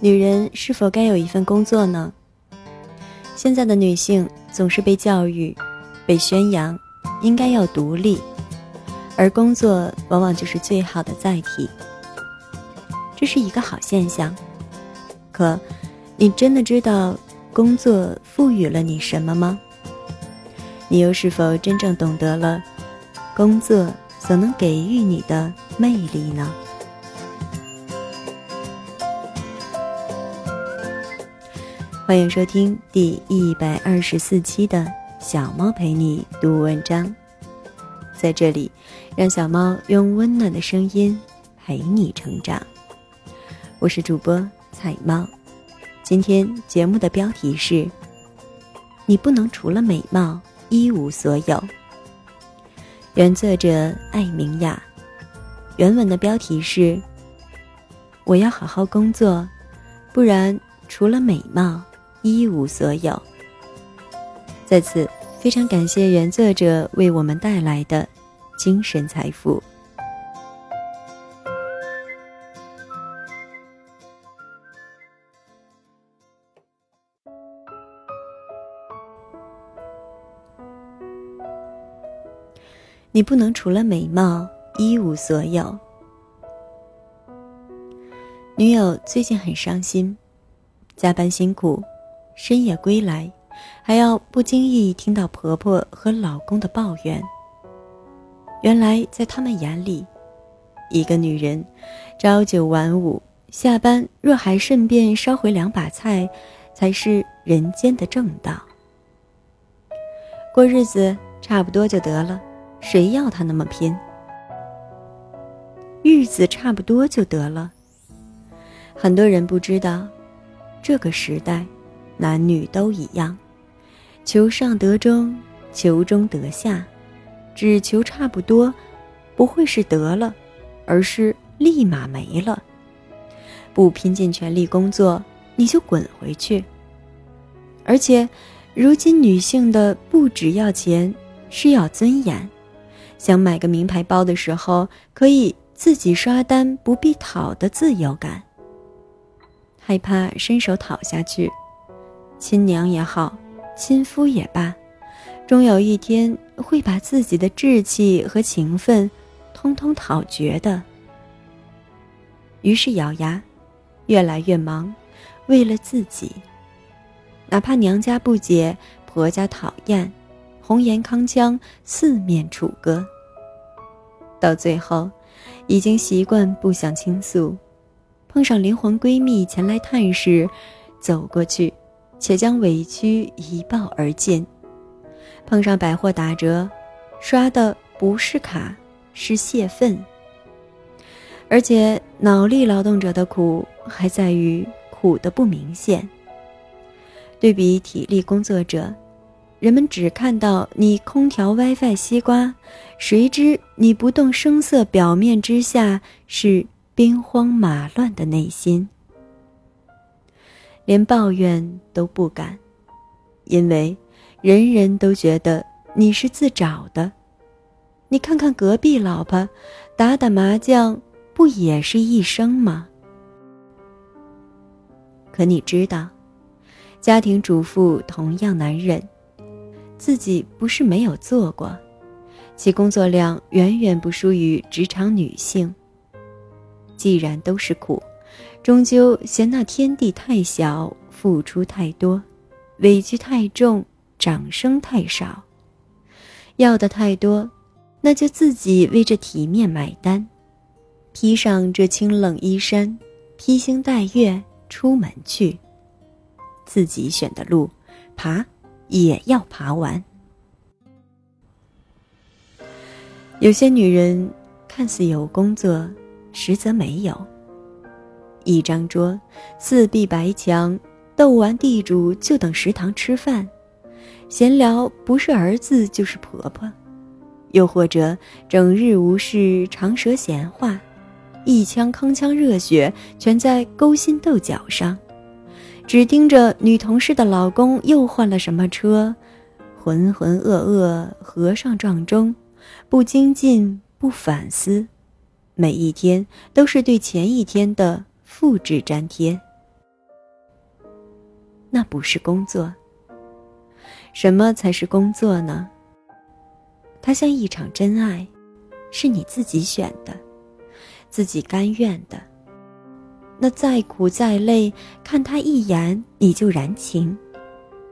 女人是否该有一份工作呢？现在的女性总是被教育、被宣扬，应该要独立，而工作往往就是最好的载体。这是一个好现象。可，你真的知道工作赋予了你什么吗？你又是否真正懂得了工作所能给予你的魅力呢？欢迎收听第一百二十四期的小猫陪你读文章，在这里，让小猫用温暖的声音陪你成长。我是主播彩猫，今天节目的标题是：你不能除了美貌一无所有。原作者艾明雅，原文的标题是：我要好好工作，不然除了美貌。一无所有。在此，非常感谢原作者为我们带来的精神财富。你不能除了美貌一无所有。女友最近很伤心，加班辛苦。深夜归来，还要不经意听到婆婆和老公的抱怨。原来在他们眼里，一个女人朝九晚五，下班若还顺便捎回两把菜，才是人间的正道。过日子差不多就得了，谁要她那么拼？日子差不多就得了。很多人不知道，这个时代。男女都一样，求上得中，求中得下，只求差不多，不会是得了，而是立马没了。不拼尽全力工作，你就滚回去。而且，如今女性的不只要钱，是要尊严。想买个名牌包的时候，可以自己刷单，不必讨的自由感。害怕伸手讨下去。亲娘也好，亲夫也罢，终有一天会把自己的志气和情分，通通讨绝的。于是咬牙，越来越忙，为了自己。哪怕娘家不解，婆家讨厌，红颜康腔，四面楚歌。到最后，已经习惯不想倾诉，碰上灵魂闺蜜前来探视，走过去。且将委屈一抱而尽。碰上百货打折，刷的不是卡，是泄愤。而且脑力劳动者的苦还在于苦的不明显。对比体力工作者，人们只看到你空调、WiFi、西瓜，谁知你不动声色表面之下是兵荒马乱的内心。连抱怨都不敢，因为人人都觉得你是自找的。你看看隔壁老婆，打打麻将不也是一生吗？可你知道，家庭主妇同样难忍，自己不是没有做过，其工作量远远不输于职场女性。既然都是苦。终究嫌那天地太小，付出太多，委屈太重，掌声太少。要的太多，那就自己为这体面买单，披上这清冷衣衫，披星戴月出门去。自己选的路，爬也要爬完。有些女人看似有工作，实则没有。一张桌，四壁白墙，斗完地主就等食堂吃饭，闲聊不是儿子就是婆婆，又或者整日无事长舌闲话，一腔铿锵热血全在勾心斗角上，只盯着女同事的老公又换了什么车，浑浑噩噩，和尚撞钟，不精进不反思，每一天都是对前一天的。复制粘贴，那不是工作。什么才是工作呢？它像一场真爱，是你自己选的，自己甘愿的。那再苦再累，看他一眼你就燃情，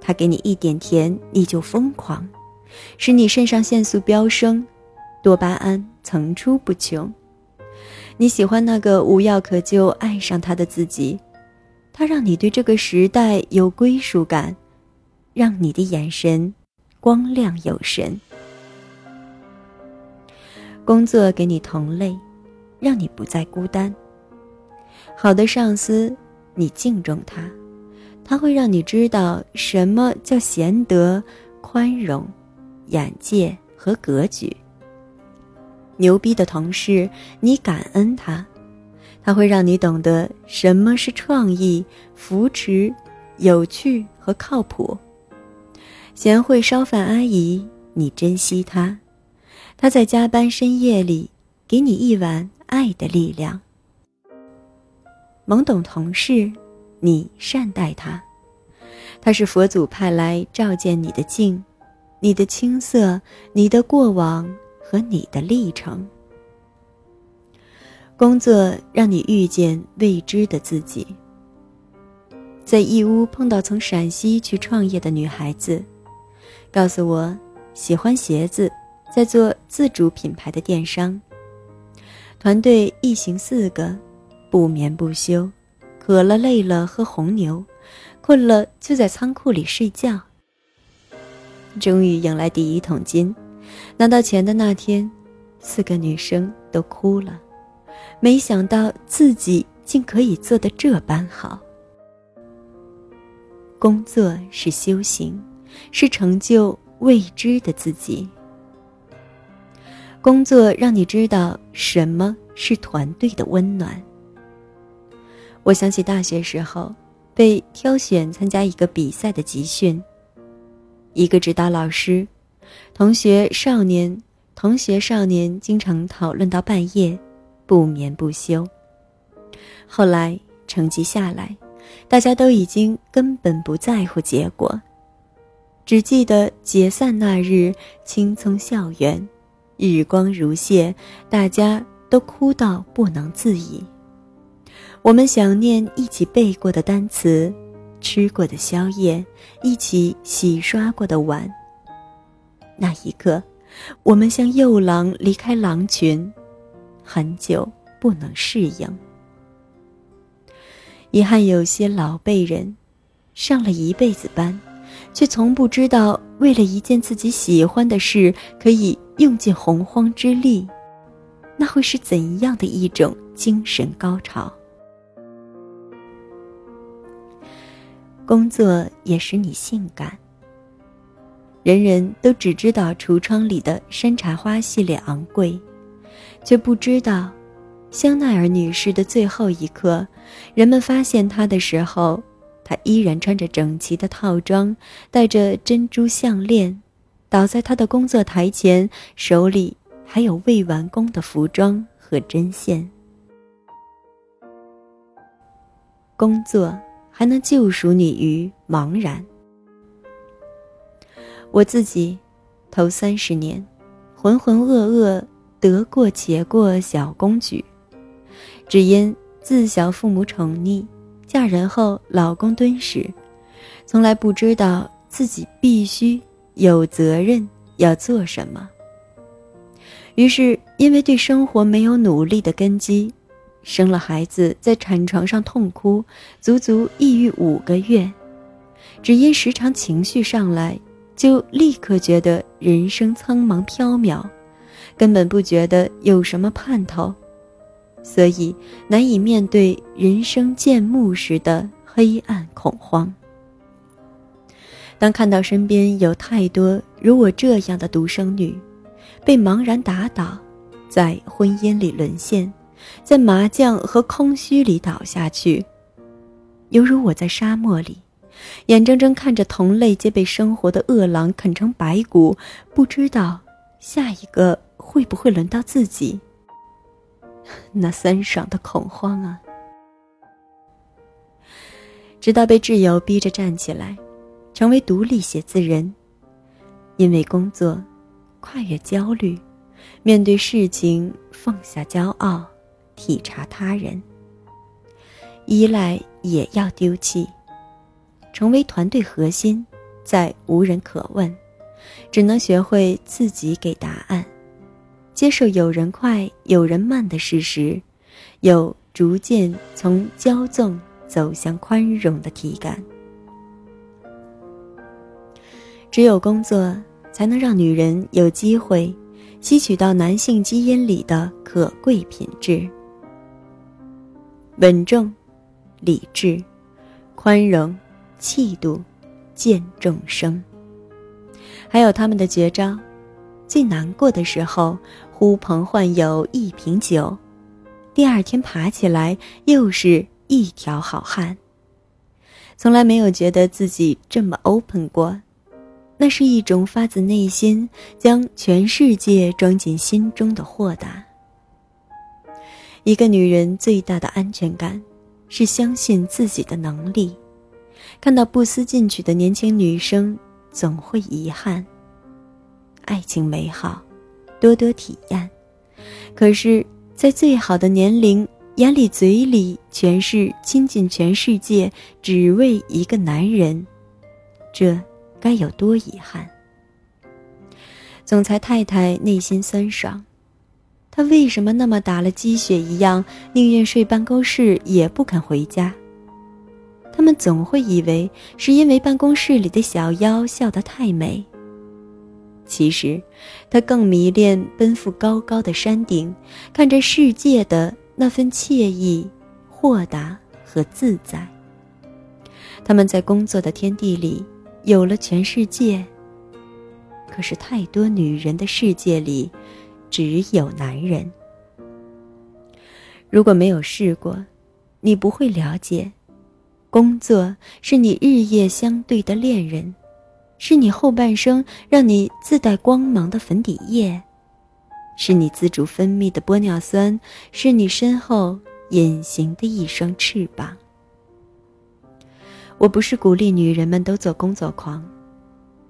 他给你一点甜你就疯狂，使你肾上腺素飙升，多巴胺层出不穷。你喜欢那个无药可救爱上他的自己，他让你对这个时代有归属感，让你的眼神光亮有神。工作给你同类，让你不再孤单。好的上司，你敬重他，他会让你知道什么叫贤德、宽容、眼界和格局。牛逼的同事，你感恩他，他会让你懂得什么是创意、扶持、有趣和靠谱。贤惠烧饭阿姨，你珍惜她，她在加班深夜里给你一碗爱的力量。懵懂同事，你善待他，他是佛祖派来照见你的镜，你的青涩，你的过往。和你的历程。工作让你遇见未知的自己。在义乌碰到从陕西去创业的女孩子，告诉我喜欢鞋子，在做自主品牌的电商。团队一行四个，不眠不休，渴了累了喝红牛，困了就在仓库里睡觉。终于迎来第一桶金。拿到钱的那天，四个女生都哭了，没想到自己竟可以做得这般好。工作是修行，是成就未知的自己。工作让你知道什么是团队的温暖。我想起大学时候被挑选参加一个比赛的集训，一个指导老师。同学少年，同学少年经常讨论到半夜，不眠不休。后来成绩下来，大家都已经根本不在乎结果，只记得解散那日青葱校园，日光如泻，大家都哭到不能自已。我们想念一起背过的单词，吃过的宵夜，一起洗刷过的碗。那一刻，我们像幼狼离开狼群，很久不能适应。遗憾有些老辈人，上了一辈子班，却从不知道为了一件自己喜欢的事，可以用尽洪荒之力，那会是怎样的一种精神高潮？工作也使你性感。人人都只知道橱窗里的山茶花系列昂贵，却不知道，香奈儿女士的最后一刻，人们发现她的时候，她依然穿着整齐的套装，戴着珍珠项链，倒在她的工作台前，手里还有未完工的服装和针线。工作还能救赎你于茫然。我自己，头三十年，浑浑噩噩，得过且过小公举，只因自小父母宠溺，嫁人后老公敦实，从来不知道自己必须有责任要做什么。于是，因为对生活没有努力的根基，生了孩子在产床上痛哭，足足抑郁五个月，只因时常情绪上来。就立刻觉得人生苍茫缥缈，根本不觉得有什么盼头，所以难以面对人生渐暮时的黑暗恐慌。当看到身边有太多如我这样的独生女，被茫然打倒，在婚姻里沦陷，在麻将和空虚里倒下去，犹如我在沙漠里。眼睁睁看着同类皆被生活的饿狼啃成白骨，不知道下一个会不会轮到自己。那酸爽的恐慌啊！直到被挚友逼着站起来，成为独立写字人。因为工作，跨越焦虑，面对事情放下骄傲，体察他人。依赖也要丢弃，成为团队核心，再无人可问，只能学会自己给答案，接受有人快有人慢的事实，有逐渐从骄纵走向宽容的体感。只有工作，才能让女人有机会吸取到男性基因里的可贵品质：稳重、理智、宽容、气度、见众生。还有他们的绝招：最难过的时候，呼朋唤友一瓶酒，第二天爬起来又是一条好汉。从来没有觉得自己这么 open 过。那是一种发自内心将全世界装进心中的豁达。一个女人最大的安全感，是相信自己的能力。看到不思进取的年轻女生，总会遗憾。爱情美好，多多体验。可是，在最好的年龄，眼里嘴里全是倾尽全世界，只为一个男人，这。该有多遗憾！总裁太太内心酸爽，她为什么那么打了鸡血一样，宁愿睡办公室也不肯回家？他们总会以为是因为办公室里的小妖笑得太美。其实，他更迷恋奔赴高高的山顶，看着世界的那份惬意、豁达和自在。他们在工作的天地里。有了全世界，可是太多女人的世界里，只有男人。如果没有试过，你不会了解，工作是你日夜相对的恋人，是你后半生让你自带光芒的粉底液，是你自主分泌的玻尿酸，是你身后隐形的一双翅膀。我不是鼓励女人们都做工作狂，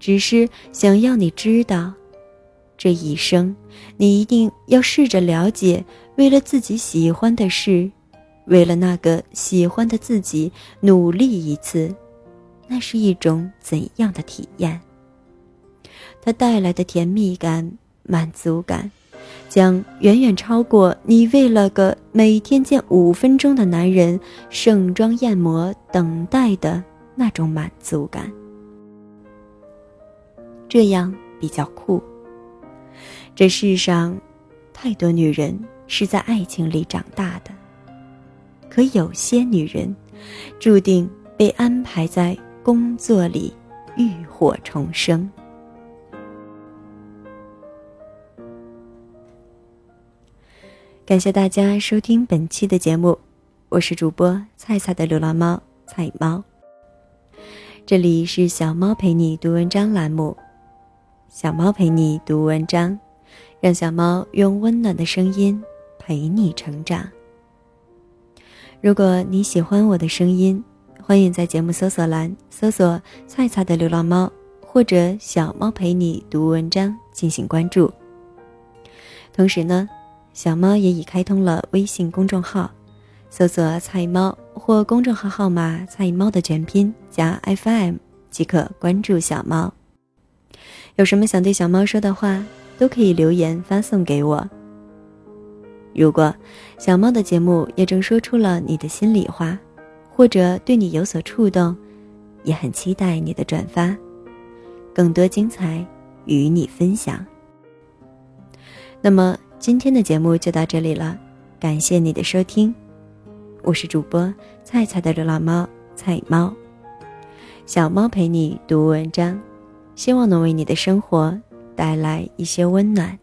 只是想要你知道，这一生，你一定要试着了解，为了自己喜欢的事，为了那个喜欢的自己努力一次，那是一种怎样的体验？它带来的甜蜜感、满足感，将远远超过你为了个每天见五分钟的男人盛装艳抹等待的。那种满足感，这样比较酷。这世上，太多女人是在爱情里长大的，可有些女人，注定被安排在工作里浴火重生。感谢大家收听本期的节目，我是主播菜菜的流浪猫菜猫。这里是小猫陪你读文章栏目，小猫陪你读文章，让小猫用温暖的声音陪你成长。如果你喜欢我的声音，欢迎在节目搜索栏搜索“菜菜的流浪猫”或者“小猫陪你读文章”进行关注。同时呢，小猫也已开通了微信公众号。搜索“菜猫”或公众号号码“菜猫”的全拼加 FM 即可关注小猫。有什么想对小猫说的话，都可以留言发送给我。如果小猫的节目也正说出了你的心里话，或者对你有所触动，也很期待你的转发，更多精彩与你分享。那么今天的节目就到这里了，感谢你的收听。我是主播菜菜的流浪猫菜猫，小猫陪你读文章，希望能为你的生活带来一些温暖，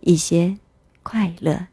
一些快乐。